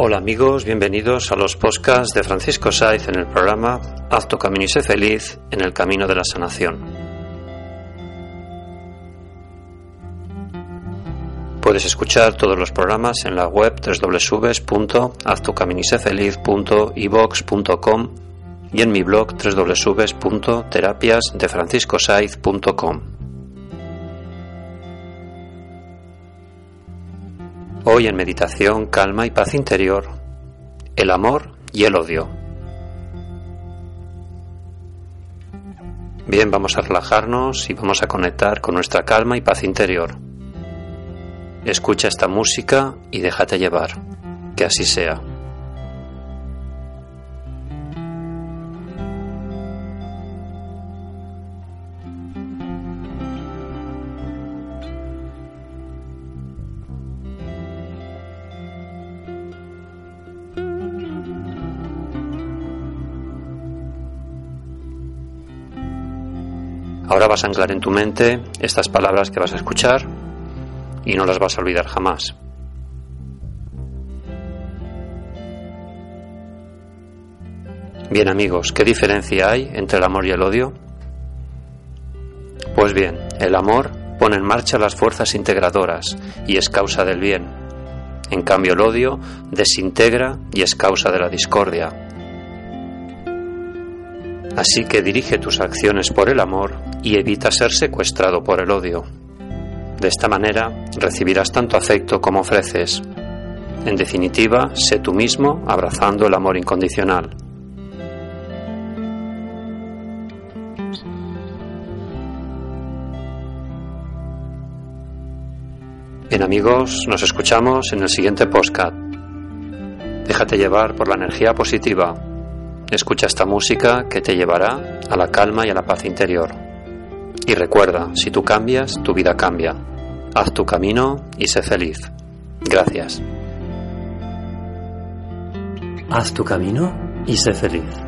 Hola amigos, bienvenidos a los podcasts de Francisco Saiz en el programa Haz tu camino y sé feliz en el camino de la sanación. Puedes escuchar todos los programas en la web www.haztucaminisefeliz.ivox.com y en mi blog www.terapiasdefranciscosaiz.com. Hoy en meditación, calma y paz interior, el amor y el odio. Bien, vamos a relajarnos y vamos a conectar con nuestra calma y paz interior. Escucha esta música y déjate llevar, que así sea. Ahora vas a anclar en tu mente estas palabras que vas a escuchar y no las vas a olvidar jamás. Bien amigos, ¿qué diferencia hay entre el amor y el odio? Pues bien, el amor pone en marcha las fuerzas integradoras y es causa del bien. En cambio el odio desintegra y es causa de la discordia. Así que dirige tus acciones por el amor y evita ser secuestrado por el odio. De esta manera recibirás tanto afecto como ofreces. En definitiva, sé tú mismo abrazando el amor incondicional. Bien amigos, nos escuchamos en el siguiente postcat. Déjate llevar por la energía positiva Escucha esta música que te llevará a la calma y a la paz interior. Y recuerda, si tú cambias, tu vida cambia. Haz tu camino y sé feliz. Gracias. Haz tu camino y sé feliz.